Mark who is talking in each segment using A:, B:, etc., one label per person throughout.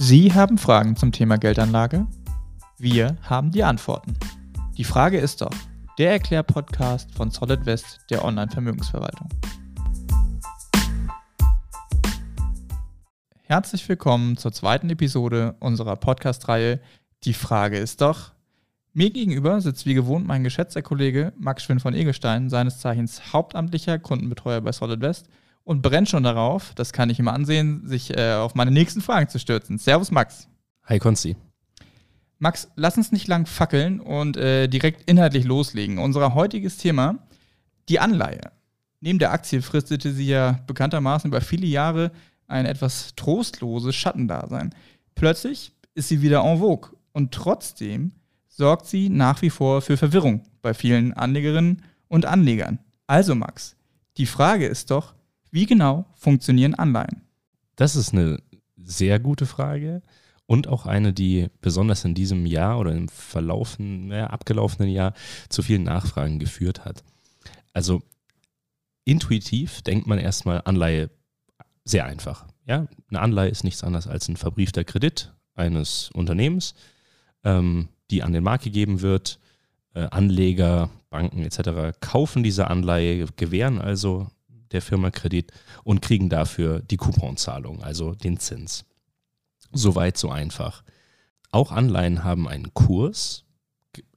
A: Sie haben Fragen zum Thema Geldanlage? Wir haben die Antworten. Die Frage ist doch, der Erklär-Podcast von Solid West der Online-Vermögensverwaltung. Herzlich willkommen zur zweiten Episode unserer Podcast-Reihe Die Frage ist doch. Mir gegenüber sitzt wie gewohnt mein geschätzter Kollege Max Schwind von Egelstein, seines Zeichens hauptamtlicher Kundenbetreuer bei Solid West und brennt schon darauf, das kann ich immer ansehen, sich äh, auf meine nächsten Fragen zu stürzen. Servus Max.
B: Hi Konsti.
A: Max, lass uns nicht lang fackeln und äh, direkt inhaltlich loslegen. Unser heutiges Thema, die Anleihe. Neben der Aktie fristete sie ja bekanntermaßen über viele Jahre ein etwas trostloses Schattendasein. Plötzlich ist sie wieder en vogue und trotzdem sorgt sie nach wie vor für Verwirrung bei vielen Anlegerinnen und Anlegern. Also Max, die Frage ist doch, wie genau funktionieren Anleihen?
B: Das ist eine sehr gute Frage und auch eine, die besonders in diesem Jahr oder im verlaufen, äh, abgelaufenen Jahr zu vielen Nachfragen geführt hat. Also intuitiv denkt man erstmal Anleihe sehr einfach. Ja, eine Anleihe ist nichts anderes als ein verbriefter Kredit eines Unternehmens, ähm, die an den Markt gegeben wird. Äh, Anleger, Banken etc. kaufen diese Anleihe, gewähren also der Firma Kredit und kriegen dafür die Couponzahlung, also den Zins. Soweit so einfach. Auch Anleihen haben einen Kurs,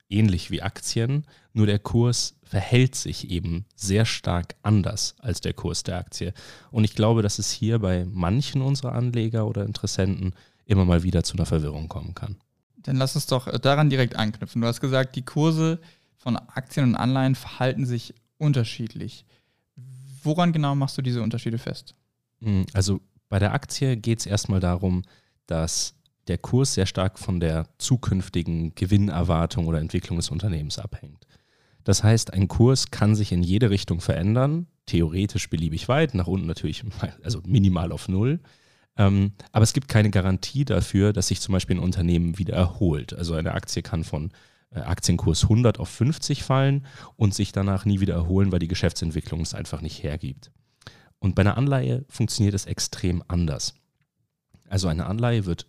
B: ähnlich wie Aktien, nur der Kurs verhält sich eben sehr stark anders als der Kurs der Aktie. Und ich glaube, dass es hier bei manchen unserer Anleger oder Interessenten immer mal wieder zu einer Verwirrung kommen kann.
A: Dann lass uns doch daran direkt anknüpfen. Du hast gesagt, die Kurse von Aktien und Anleihen verhalten sich unterschiedlich. Woran genau machst du diese Unterschiede fest?
B: Hm, also bei der Aktie geht es erstmal darum, dass der Kurs sehr stark von der zukünftigen Gewinnerwartung oder Entwicklung des Unternehmens abhängt. Das heißt, ein Kurs kann sich in jede Richtung verändern, theoretisch beliebig weit, nach unten natürlich, also minimal auf Null. Ähm, aber es gibt keine Garantie dafür, dass sich zum Beispiel ein Unternehmen wieder erholt. Also eine Aktie kann von Aktienkurs 100 auf 50 fallen und sich danach nie wieder erholen, weil die Geschäftsentwicklung es einfach nicht hergibt. Und bei einer Anleihe funktioniert es extrem anders. Also eine Anleihe wird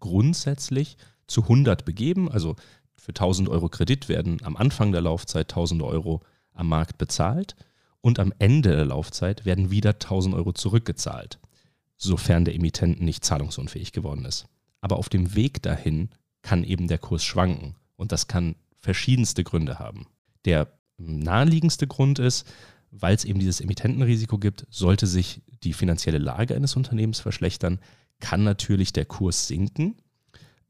B: grundsätzlich zu 100 begeben, also für 1000 Euro Kredit werden am Anfang der Laufzeit 1000 Euro am Markt bezahlt und am Ende der Laufzeit werden wieder 1000 Euro zurückgezahlt, sofern der Emittent nicht zahlungsunfähig geworden ist. Aber auf dem Weg dahin kann eben der Kurs schwanken und das kann verschiedenste Gründe haben. Der naheliegendste Grund ist, weil es eben dieses Emittentenrisiko gibt, sollte sich die finanzielle Lage eines Unternehmens verschlechtern, kann natürlich der Kurs sinken,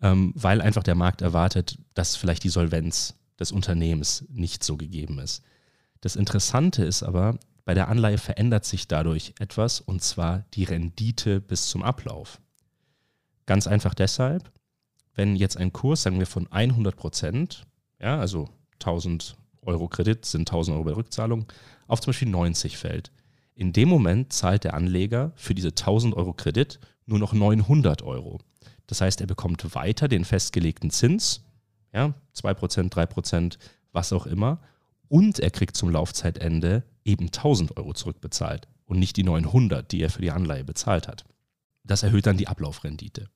B: ähm, weil einfach der Markt erwartet, dass vielleicht die Solvenz des Unternehmens nicht so gegeben ist. Das Interessante ist aber, bei der Anleihe verändert sich dadurch etwas, und zwar die Rendite bis zum Ablauf. Ganz einfach deshalb, wenn jetzt ein Kurs, sagen wir von 100 Prozent, ja, also 1000 Euro Kredit sind 1000 Euro bei Rückzahlung, auf zum Beispiel 90 fällt. In dem Moment zahlt der Anleger für diese 1000 Euro Kredit nur noch 900 Euro. Das heißt, er bekommt weiter den festgelegten Zins, ja, 2%, 3%, was auch immer, und er kriegt zum Laufzeitende eben 1000 Euro zurückbezahlt und nicht die 900, die er für die Anleihe bezahlt hat. Das erhöht dann die Ablaufrendite.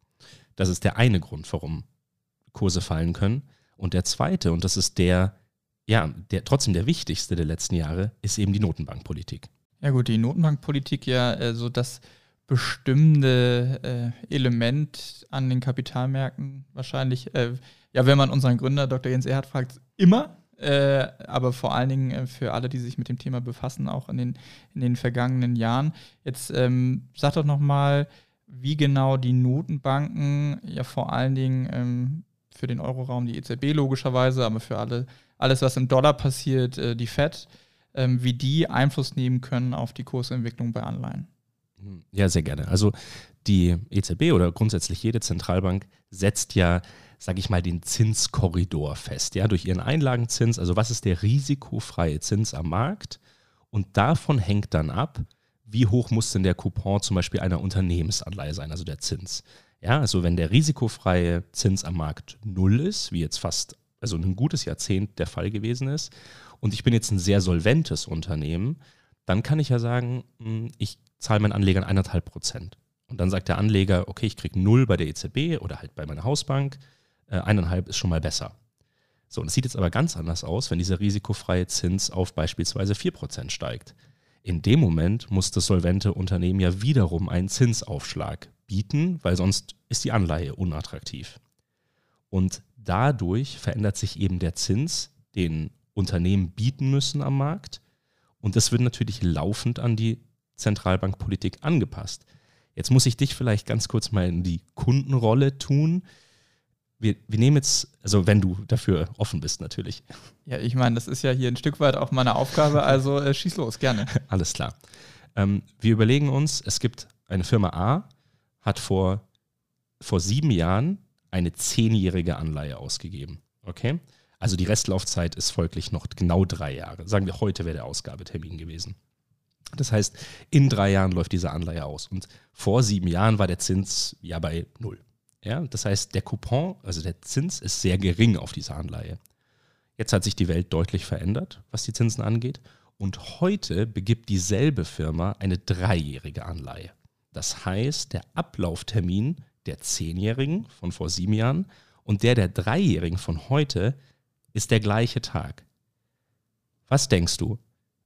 B: Das ist der eine Grund, warum Kurse fallen können. Und der zweite, und das ist der, ja, der trotzdem der wichtigste der letzten Jahre, ist eben die Notenbankpolitik.
A: Ja gut, die Notenbankpolitik ja äh, so das bestimmende äh, Element an den Kapitalmärkten wahrscheinlich, äh, ja, wenn man unseren Gründer Dr. Jens Erhard fragt, immer, äh, aber vor allen Dingen äh, für alle, die sich mit dem Thema befassen, auch in den, in den vergangenen Jahren. Jetzt ähm, sag doch nochmal, wie genau die Notenbanken ja vor allen Dingen ähm, für den Euroraum die EZB logischerweise, aber für alle, alles, was im Dollar passiert, äh, die FED, ähm, wie die Einfluss nehmen können auf die Kursentwicklung bei Anleihen.
B: Hm, ja, sehr gerne. Also die EZB oder grundsätzlich jede Zentralbank setzt ja, sage ich mal, den Zinskorridor fest, ja, durch ihren Einlagenzins. Also was ist der risikofreie Zins am Markt? Und davon hängt dann ab, wie hoch muss denn der Coupon zum Beispiel einer Unternehmensanleihe sein, also der Zins. Ja, also wenn der risikofreie Zins am Markt null ist, wie jetzt fast, also ein gutes Jahrzehnt der Fall gewesen ist, und ich bin jetzt ein sehr solventes Unternehmen, dann kann ich ja sagen, hm, ich zahle meinen Anlegern eineinhalb Prozent. Und dann sagt der Anleger, okay, ich kriege null bei der EZB oder halt bei meiner Hausbank, äh, eineinhalb ist schon mal besser. So, und es sieht jetzt aber ganz anders aus, wenn dieser risikofreie Zins auf beispielsweise 4% steigt. In dem Moment muss das solvente Unternehmen ja wiederum einen Zinsaufschlag bieten, weil sonst ist die Anleihe unattraktiv. Und dadurch verändert sich eben der Zins, den Unternehmen bieten müssen am Markt. Und das wird natürlich laufend an die Zentralbankpolitik angepasst. Jetzt muss ich dich vielleicht ganz kurz mal in die Kundenrolle tun wir, wir nehmen jetzt, also wenn du dafür offen bist natürlich.
A: Ja, ich meine, das ist ja hier ein Stück weit auch meine Aufgabe, also äh, schieß los, gerne.
B: Alles klar. Ähm, wir überlegen uns, es gibt eine Firma A, hat vor, vor sieben Jahren eine zehnjährige Anleihe ausgegeben. Okay? Also die Restlaufzeit ist folglich noch genau drei Jahre. Sagen wir, heute wäre der Ausgabetermin gewesen. Das heißt, in drei Jahren läuft diese Anleihe aus. Und vor sieben Jahren war der Zins ja bei null. Ja, das heißt, der Coupon, also der Zins, ist sehr gering auf diese Anleihe. Jetzt hat sich die Welt deutlich verändert, was die Zinsen angeht. Und heute begibt dieselbe Firma eine dreijährige Anleihe. Das heißt, der Ablauftermin der Zehnjährigen von vor sieben Jahren und der der Dreijährigen von heute ist der gleiche Tag. Was denkst du?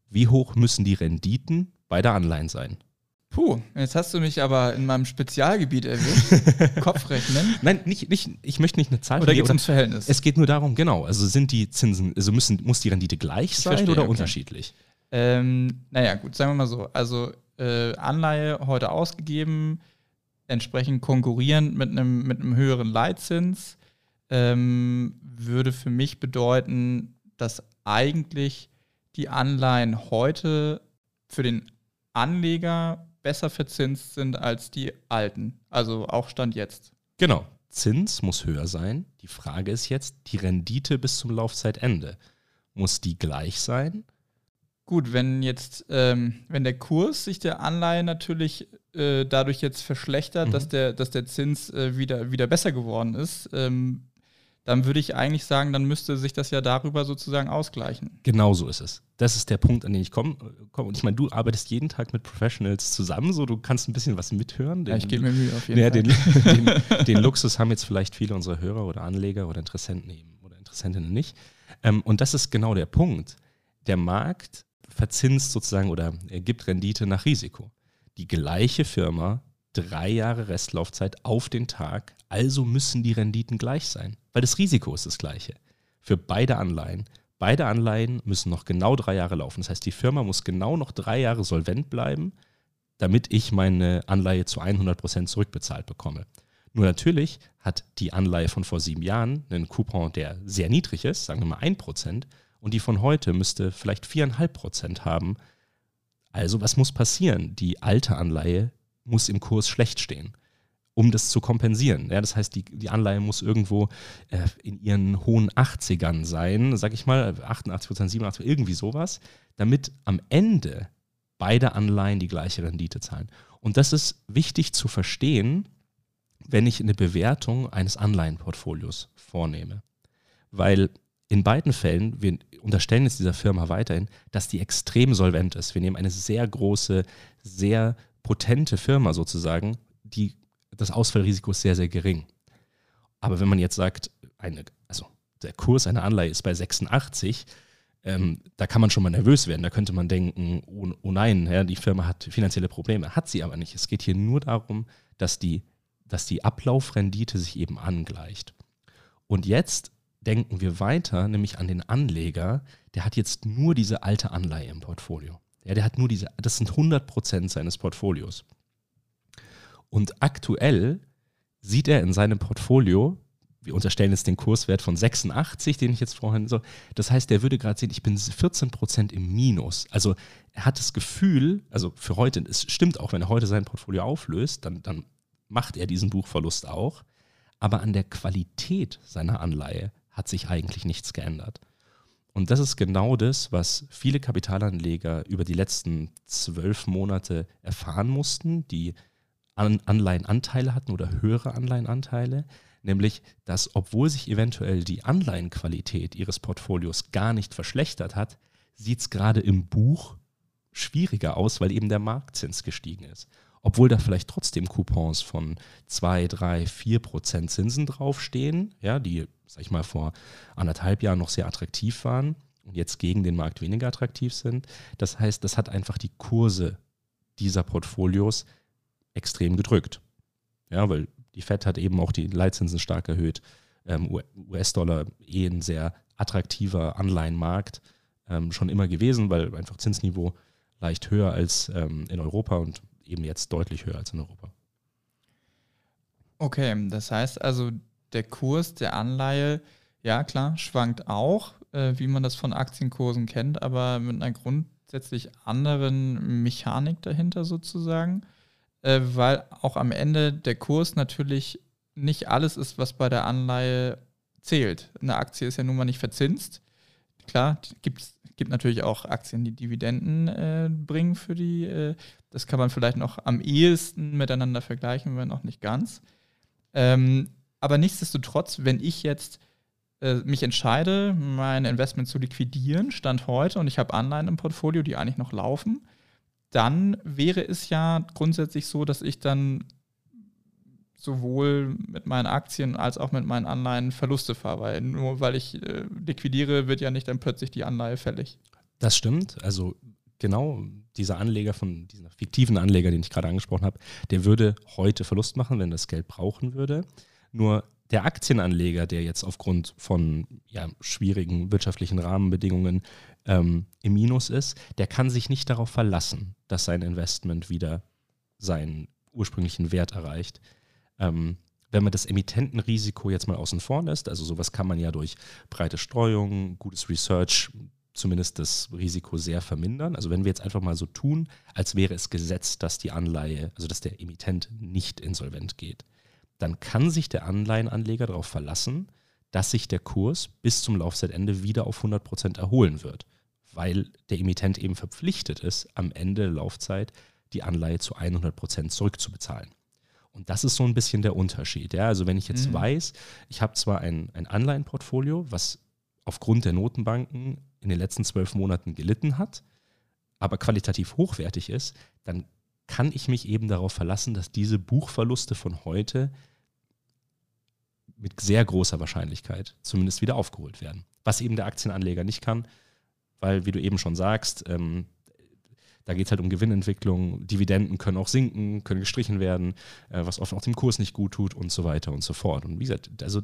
B: Wie hoch müssen die Renditen beider Anleihen sein?
A: Puh, jetzt hast du mich aber in meinem Spezialgebiet erwischt. Kopfrechnen.
B: Nein, nicht, nicht, ich möchte nicht eine Zahl
A: Oder geht es ums Verhältnis?
B: Es geht nur darum, genau. Also sind die Zinsen, also müssen, muss die Rendite gleich sein verstehe, oder okay. unterschiedlich?
A: Ähm, naja, gut, sagen wir mal so. Also äh, Anleihe heute ausgegeben, entsprechend konkurrierend mit einem mit höheren Leitzins, ähm, würde für mich bedeuten, dass eigentlich die Anleihen heute für den Anleger besser verzinst sind als die alten. Also auch Stand jetzt.
B: Genau. Zins muss höher sein. Die Frage ist jetzt, die Rendite bis zum Laufzeitende. Muss die gleich sein?
A: Gut, wenn jetzt, ähm, wenn der Kurs sich der Anleihe natürlich äh, dadurch jetzt verschlechtert, mhm. dass, der, dass der Zins äh, wieder, wieder besser geworden ist, ähm, dann würde ich eigentlich sagen, dann müsste sich das ja darüber sozusagen ausgleichen.
B: Genau so ist es. Das ist der Punkt, an den ich komme. Komm. Und ich meine, du arbeitest jeden Tag mit Professionals zusammen, so du kannst ein bisschen was mithören.
A: Den, ja, ich gebe mir Mühe auf jeden
B: ja, Fall. Den, den, den, Luxus haben jetzt vielleicht viele unserer Hörer oder Anleger oder Interessenten eben oder Interessentinnen nicht. Ähm, und das ist genau der Punkt. Der Markt verzinst sozusagen oder gibt Rendite nach Risiko. Die gleiche Firma drei Jahre Restlaufzeit auf den Tag, also müssen die Renditen gleich sein, weil das Risiko ist das gleiche. Für beide Anleihen. Beide Anleihen müssen noch genau drei Jahre laufen. Das heißt, die Firma muss genau noch drei Jahre solvent bleiben, damit ich meine Anleihe zu 100 Prozent zurückbezahlt bekomme. Nur natürlich hat die Anleihe von vor sieben Jahren einen Coupon, der sehr niedrig ist, sagen wir mal 1 Prozent, und die von heute müsste vielleicht 4,5 Prozent haben. Also was muss passieren? Die alte Anleihe muss im Kurs schlecht stehen, um das zu kompensieren. Ja, das heißt, die, die Anleihe muss irgendwo äh, in ihren hohen 80ern sein, sag ich mal, 88 Prozent, 87, irgendwie sowas, damit am Ende beide Anleihen die gleiche Rendite zahlen. Und das ist wichtig zu verstehen, wenn ich eine Bewertung eines Anleihenportfolios vornehme. Weil in beiden Fällen, wir unterstellen jetzt dieser Firma weiterhin, dass die extrem solvent ist. Wir nehmen eine sehr große, sehr potente Firma sozusagen, die, das Ausfallrisiko ist sehr, sehr gering. Aber wenn man jetzt sagt, eine, also der Kurs einer Anleihe ist bei 86, ähm, da kann man schon mal nervös werden. Da könnte man denken, oh, oh nein, ja, die Firma hat finanzielle Probleme. Hat sie aber nicht. Es geht hier nur darum, dass die, dass die Ablaufrendite sich eben angleicht. Und jetzt denken wir weiter, nämlich an den Anleger, der hat jetzt nur diese alte Anleihe im Portfolio. Ja, der hat nur diese, das sind 100 Prozent seines Portfolios. Und aktuell sieht er in seinem Portfolio, wir unterstellen jetzt den Kurswert von 86, den ich jetzt vorhin so, das heißt, der würde gerade sehen, ich bin 14 Prozent im Minus. Also er hat das Gefühl, also für heute, es stimmt auch, wenn er heute sein Portfolio auflöst, dann, dann macht er diesen Buchverlust auch. Aber an der Qualität seiner Anleihe hat sich eigentlich nichts geändert. Und das ist genau das, was viele Kapitalanleger über die letzten zwölf Monate erfahren mussten, die An Anleihenanteile hatten oder höhere Anleihenanteile, nämlich dass obwohl sich eventuell die Anleihenqualität ihres Portfolios gar nicht verschlechtert hat, sieht es gerade im Buch schwieriger aus, weil eben der Marktzins gestiegen ist. obwohl da vielleicht trotzdem Coupons von 2, 3, 4 Prozent Zinsen draufstehen, ja, die, sag ich mal, vor anderthalb Jahren noch sehr attraktiv waren und jetzt gegen den Markt weniger attraktiv sind. Das heißt, das hat einfach die Kurse dieser Portfolios extrem gedrückt. Ja, weil die Fed hat eben auch die Leitzinsen stark erhöht. Ähm, US-Dollar eh ein sehr attraktiver Anleihenmarkt ähm, schon immer gewesen, weil einfach Zinsniveau leicht höher als ähm, in Europa und eben jetzt deutlich höher als in Europa.
A: Okay, das heißt also, der Kurs der Anleihe, ja klar, schwankt auch, äh, wie man das von Aktienkursen kennt, aber mit einer grundsätzlich anderen Mechanik dahinter sozusagen, äh, weil auch am Ende der Kurs natürlich nicht alles ist, was bei der Anleihe zählt. Eine Aktie ist ja nun mal nicht verzinst. Klar, gibt gibt natürlich auch Aktien, die Dividenden äh, bringen für die. Äh, das kann man vielleicht noch am ehesten miteinander vergleichen, wenn auch nicht ganz. Ähm, aber nichtsdestotrotz, wenn ich jetzt äh, mich entscheide, mein Investment zu liquidieren, Stand heute, und ich habe Anleihen im Portfolio, die eigentlich noch laufen, dann wäre es ja grundsätzlich so, dass ich dann sowohl mit meinen Aktien als auch mit meinen Anleihen Verluste fahre, weil nur weil ich äh, liquidiere, wird ja nicht dann plötzlich die Anleihe fällig.
B: Das stimmt. Also genau dieser Anleger von diesem fiktiven Anleger, den ich gerade angesprochen habe, der würde heute Verlust machen, wenn das Geld brauchen würde. Nur der Aktienanleger, der jetzt aufgrund von ja, schwierigen wirtschaftlichen Rahmenbedingungen ähm, im Minus ist, der kann sich nicht darauf verlassen, dass sein Investment wieder seinen ursprünglichen Wert erreicht. Ähm, wenn man das Emittentenrisiko jetzt mal außen vor lässt, also sowas kann man ja durch breite Streuung, gutes Research zumindest das Risiko sehr vermindern. Also wenn wir jetzt einfach mal so tun, als wäre es gesetzt, dass die Anleihe, also dass der Emittent nicht insolvent geht, dann kann sich der Anleihenanleger darauf verlassen, dass sich der Kurs bis zum Laufzeitende wieder auf 100 Prozent erholen wird, weil der Emittent eben verpflichtet ist, am Ende der Laufzeit die Anleihe zu 100 Prozent zurückzubezahlen. Und das ist so ein bisschen der Unterschied. Ja? Also wenn ich jetzt mhm. weiß, ich habe zwar ein, ein Anleihenportfolio, was aufgrund der Notenbanken in den letzten zwölf Monaten gelitten hat, aber qualitativ hochwertig ist, dann kann ich mich eben darauf verlassen, dass diese Buchverluste von heute mit sehr großer Wahrscheinlichkeit zumindest wieder aufgeholt werden. Was eben der Aktienanleger nicht kann, weil, wie du eben schon sagst, ähm, da geht es halt um Gewinnentwicklung. Dividenden können auch sinken, können gestrichen werden, äh, was oft auch dem Kurs nicht gut tut und so weiter und so fort. Und wie gesagt, also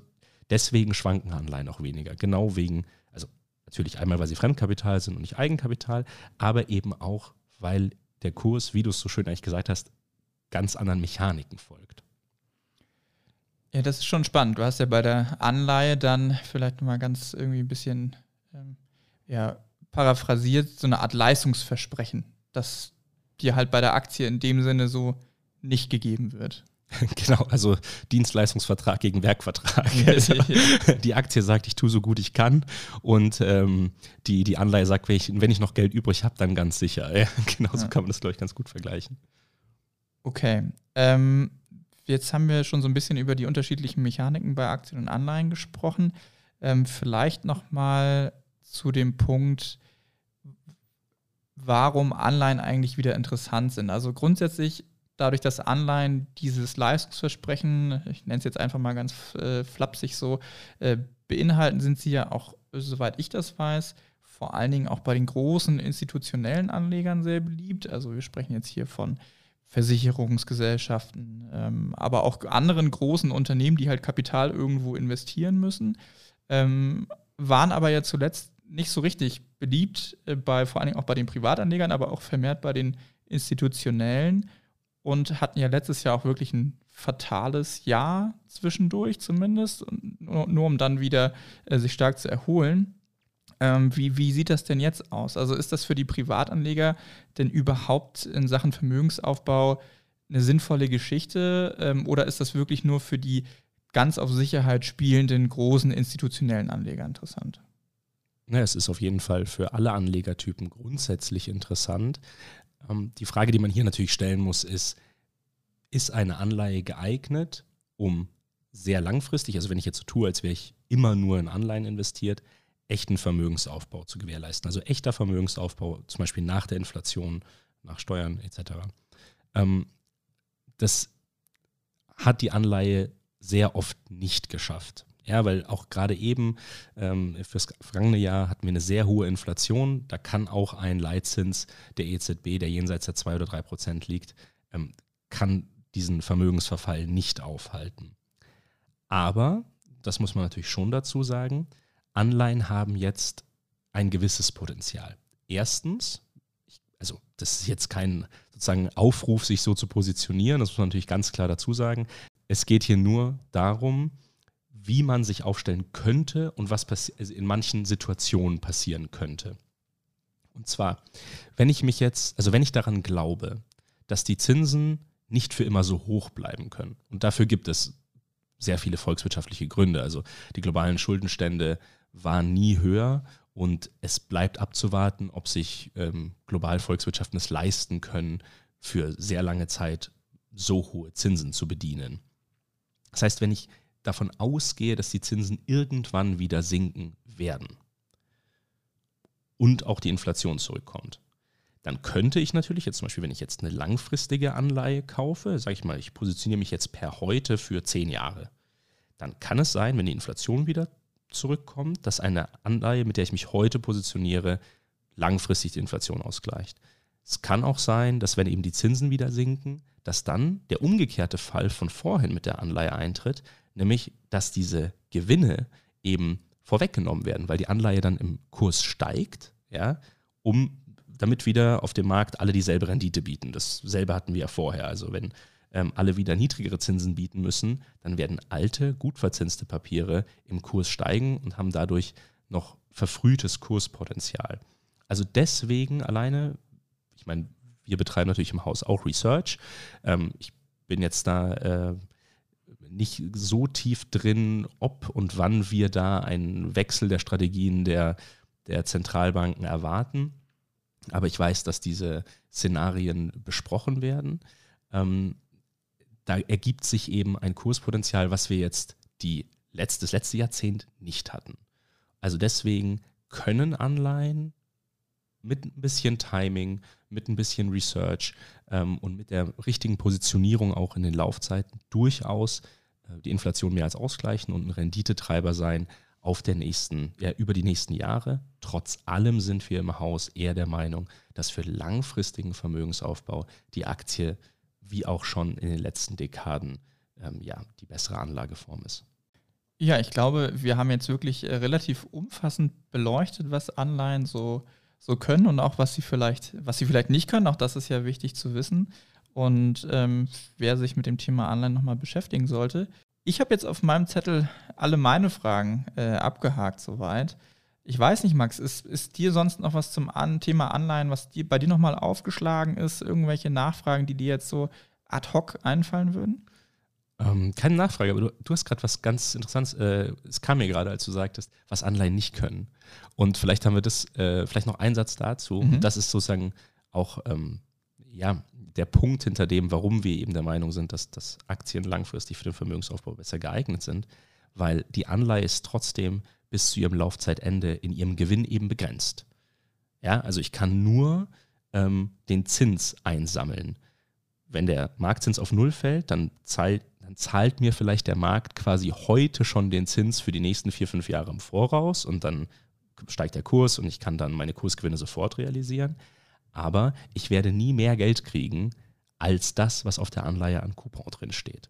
B: deswegen schwanken Anleihen auch weniger. Genau wegen, also natürlich einmal, weil sie Fremdkapital sind und nicht Eigenkapital, aber eben auch, weil der Kurs, wie du es so schön eigentlich gesagt hast, ganz anderen Mechaniken folgt.
A: Ja, das ist schon spannend. Du hast ja bei der Anleihe dann vielleicht nochmal ganz irgendwie ein bisschen ähm, ja, paraphrasiert, so eine Art Leistungsversprechen das dir halt bei der Aktie in dem Sinne so nicht gegeben wird.
B: Genau, also Dienstleistungsvertrag gegen Werkvertrag. Also, die Aktie sagt, ich tue so gut ich kann und ähm, die, die Anleihe sagt, wenn ich, wenn ich noch Geld übrig habe, dann ganz sicher. Ja, genau so ja. kann man das, glaube ich, ganz gut vergleichen.
A: Okay. Ähm, jetzt haben wir schon so ein bisschen über die unterschiedlichen Mechaniken bei Aktien und Anleihen gesprochen. Ähm, vielleicht noch mal zu dem Punkt, warum Anleihen eigentlich wieder interessant sind. Also grundsätzlich dadurch, dass Anleihen dieses Leistungsversprechen, ich nenne es jetzt einfach mal ganz äh, flapsig so, äh, beinhalten, sind sie ja auch, soweit ich das weiß, vor allen Dingen auch bei den großen institutionellen Anlegern sehr beliebt. Also wir sprechen jetzt hier von Versicherungsgesellschaften, ähm, aber auch anderen großen Unternehmen, die halt Kapital irgendwo investieren müssen, ähm, waren aber ja zuletzt nicht so richtig beliebt, äh, bei, vor allen Dingen auch bei den Privatanlegern, aber auch vermehrt bei den institutionellen und hatten ja letztes Jahr auch wirklich ein fatales Jahr zwischendurch zumindest, nur, nur um dann wieder äh, sich stark zu erholen. Ähm, wie, wie sieht das denn jetzt aus? Also ist das für die Privatanleger denn überhaupt in Sachen Vermögensaufbau eine sinnvolle Geschichte ähm, oder ist das wirklich nur für die ganz auf Sicherheit spielenden großen institutionellen Anleger interessant?
B: Ja, es ist auf jeden Fall für alle Anlegertypen grundsätzlich interessant. Ähm, die Frage, die man hier natürlich stellen muss, ist, ist eine Anleihe geeignet, um sehr langfristig, also wenn ich jetzt so tue, als wäre ich immer nur in Anleihen investiert, echten Vermögensaufbau zu gewährleisten. Also echter Vermögensaufbau, zum Beispiel nach der Inflation, nach Steuern etc. Ähm, das hat die Anleihe sehr oft nicht geschafft. Ja, weil auch gerade eben ähm, fürs vergangene Jahr hatten wir eine sehr hohe Inflation. Da kann auch ein Leitzins der EZB, der jenseits der 2 oder 3 Prozent liegt, ähm, kann diesen Vermögensverfall nicht aufhalten. Aber, das muss man natürlich schon dazu sagen, Anleihen haben jetzt ein gewisses Potenzial. Erstens, also das ist jetzt kein sozusagen Aufruf, sich so zu positionieren, das muss man natürlich ganz klar dazu sagen. Es geht hier nur darum, wie man sich aufstellen könnte und was also in manchen Situationen passieren könnte. Und zwar, wenn ich mich jetzt, also wenn ich daran glaube, dass die Zinsen nicht für immer so hoch bleiben können, und dafür gibt es sehr viele volkswirtschaftliche Gründe. Also die globalen Schuldenstände waren nie höher und es bleibt abzuwarten, ob sich ähm, global Volkswirtschaften es leisten können, für sehr lange Zeit so hohe Zinsen zu bedienen. Das heißt, wenn ich davon ausgehe, dass die Zinsen irgendwann wieder sinken werden und auch die Inflation zurückkommt, dann könnte ich natürlich jetzt zum Beispiel, wenn ich jetzt eine langfristige Anleihe kaufe, sage ich mal, ich positioniere mich jetzt per heute für zehn Jahre, dann kann es sein, wenn die Inflation wieder zurückkommt, dass eine Anleihe, mit der ich mich heute positioniere, langfristig die Inflation ausgleicht. Es kann auch sein, dass wenn eben die Zinsen wieder sinken, dass dann der umgekehrte Fall von vorhin mit der Anleihe eintritt, nämlich dass diese Gewinne eben vorweggenommen werden, weil die Anleihe dann im Kurs steigt, ja, um damit wieder auf dem Markt alle dieselbe Rendite bieten. Dasselbe hatten wir ja vorher. Also wenn ähm, alle wieder niedrigere Zinsen bieten müssen, dann werden alte, gut verzinste Papiere im Kurs steigen und haben dadurch noch verfrühtes Kurspotenzial. Also deswegen alleine, ich meine, wir betreiben natürlich im Haus auch Research. Ähm, ich bin jetzt da äh, nicht so tief drin, ob und wann wir da einen Wechsel der Strategien der, der Zentralbanken erwarten. Aber ich weiß, dass diese Szenarien besprochen werden. Ähm, da ergibt sich eben ein Kurspotenzial, was wir jetzt die letzte, das letzte Jahrzehnt nicht hatten. Also deswegen können Anleihen mit ein bisschen Timing, mit ein bisschen Research ähm, und mit der richtigen Positionierung auch in den Laufzeiten durchaus äh, die Inflation mehr als ausgleichen und ein Renditetreiber sein auf der nächsten, ja, über die nächsten Jahre. Trotz allem sind wir im Haus eher der Meinung, dass für langfristigen Vermögensaufbau die Aktie wie auch schon in den letzten Dekaden ähm, ja, die bessere Anlageform ist.
A: Ja, ich glaube, wir haben jetzt wirklich äh, relativ umfassend beleuchtet, was Anleihen so, so können und auch was sie vielleicht, was sie vielleicht nicht können. Auch das ist ja wichtig zu wissen. Und ähm, wer sich mit dem Thema Anleihen nochmal beschäftigen sollte. Ich habe jetzt auf meinem Zettel alle meine Fragen äh, abgehakt soweit. Ich weiß nicht, Max, ist, ist dir sonst noch was zum An Thema Anleihen, was dir, bei dir nochmal aufgeschlagen ist? Irgendwelche Nachfragen, die dir jetzt so ad hoc einfallen würden?
B: Ähm, keine Nachfrage, aber du, du hast gerade was ganz Interessantes. Äh, es kam mir gerade, als du sagtest, was Anleihen nicht können. Und vielleicht haben wir das, äh, vielleicht noch einen Satz dazu. Mhm. Das ist sozusagen auch ähm, ja, der Punkt hinter dem, warum wir eben der Meinung sind, dass, dass Aktien langfristig für den Vermögensaufbau besser geeignet sind. Weil die Anleihe ist trotzdem bis zu ihrem Laufzeitende in ihrem Gewinn eben begrenzt. Ja, also ich kann nur ähm, den Zins einsammeln. Wenn der Marktzins auf Null fällt, dann zahlt, dann zahlt mir vielleicht der Markt quasi heute schon den Zins für die nächsten vier, fünf Jahre im Voraus und dann steigt der Kurs und ich kann dann meine Kursgewinne sofort realisieren. Aber ich werde nie mehr Geld kriegen als das, was auf der Anleihe an Coupon drin steht.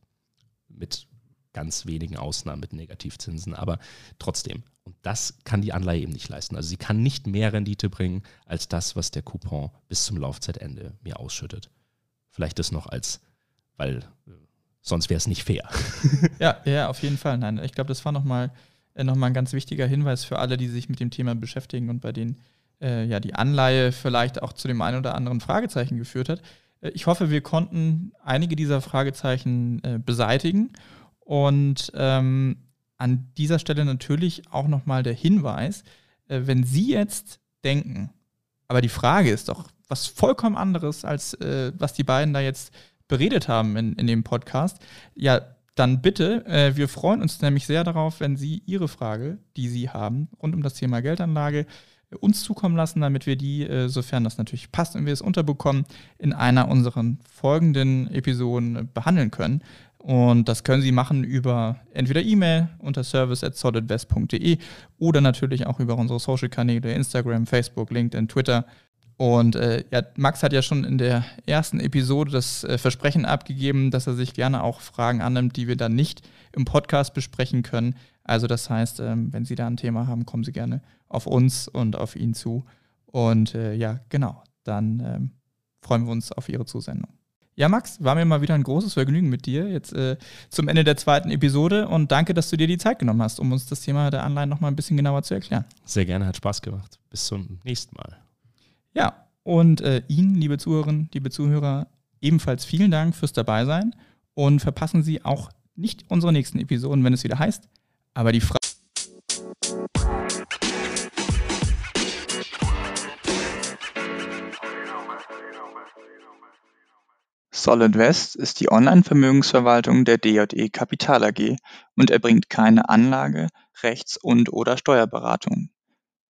B: Mit ganz wenigen Ausnahmen mit Negativzinsen, aber trotzdem. Und das kann die Anleihe eben nicht leisten. Also sie kann nicht mehr Rendite bringen als das, was der Coupon bis zum Laufzeitende mir ausschüttet. Vielleicht das noch als, weil äh, sonst wäre es nicht fair.
A: ja, ja, auf jeden Fall. Nein, ich glaube, das war nochmal äh, noch mal ein ganz wichtiger Hinweis für alle, die sich mit dem Thema beschäftigen und bei denen äh, ja die Anleihe vielleicht auch zu dem einen oder anderen Fragezeichen geführt hat. Äh, ich hoffe, wir konnten einige dieser Fragezeichen äh, beseitigen und ähm, an dieser Stelle natürlich auch nochmal der Hinweis, äh, wenn Sie jetzt denken, aber die Frage ist doch was vollkommen anderes, als äh, was die beiden da jetzt beredet haben in, in dem Podcast, ja, dann bitte, äh, wir freuen uns nämlich sehr darauf, wenn Sie Ihre Frage, die Sie haben, rund um das Thema Geldanlage, uns zukommen lassen, damit wir die, äh, sofern das natürlich passt und wir es unterbekommen, in einer unserer folgenden Episoden behandeln können. Und das können Sie machen über entweder E-Mail unter service at solidwest.de oder natürlich auch über unsere Social-Kanäle, Instagram, Facebook, LinkedIn, Twitter. Und äh, ja, Max hat ja schon in der ersten Episode das äh, Versprechen abgegeben, dass er sich gerne auch Fragen annimmt, die wir dann nicht im Podcast besprechen können. Also das heißt, ähm, wenn Sie da ein Thema haben, kommen Sie gerne auf uns und auf ihn zu. Und äh, ja, genau, dann ähm, freuen wir uns auf Ihre Zusendung. Ja, Max, war mir mal wieder ein großes Vergnügen mit dir jetzt äh, zum Ende der zweiten Episode und danke, dass du dir die Zeit genommen hast, um uns das Thema der Anleihen nochmal ein bisschen genauer zu erklären.
B: Sehr gerne, hat Spaß gemacht. Bis zum nächsten Mal.
A: Ja, und äh, Ihnen, liebe Zuhörerinnen, liebe Zuhörer, ebenfalls vielen Dank fürs Dabeisein und verpassen Sie auch nicht unsere nächsten Episoden, wenn es wieder heißt. Aber die Frage.
C: Solid West ist die Online-Vermögensverwaltung der DJE Kapital AG und erbringt keine Anlage-, Rechts- und/oder Steuerberatung.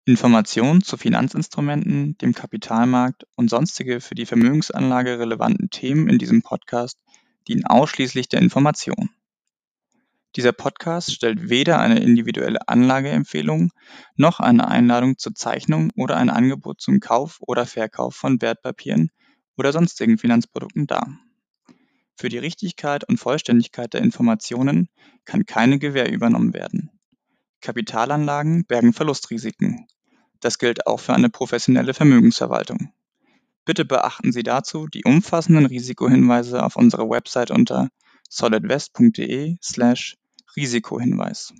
C: Informationen zu Finanzinstrumenten, dem Kapitalmarkt und sonstige für die Vermögensanlage relevanten Themen in diesem Podcast dienen ausschließlich der Information. Dieser Podcast stellt weder eine individuelle Anlageempfehlung noch eine Einladung zur Zeichnung oder ein Angebot zum Kauf oder Verkauf von Wertpapieren oder sonstigen Finanzprodukten dar. Für die Richtigkeit und Vollständigkeit der Informationen kann keine Gewähr übernommen werden. Kapitalanlagen bergen Verlustrisiken. Das gilt auch für eine professionelle Vermögensverwaltung. Bitte beachten Sie dazu die umfassenden Risikohinweise auf unserer Website unter solidwest.de/risikohinweis.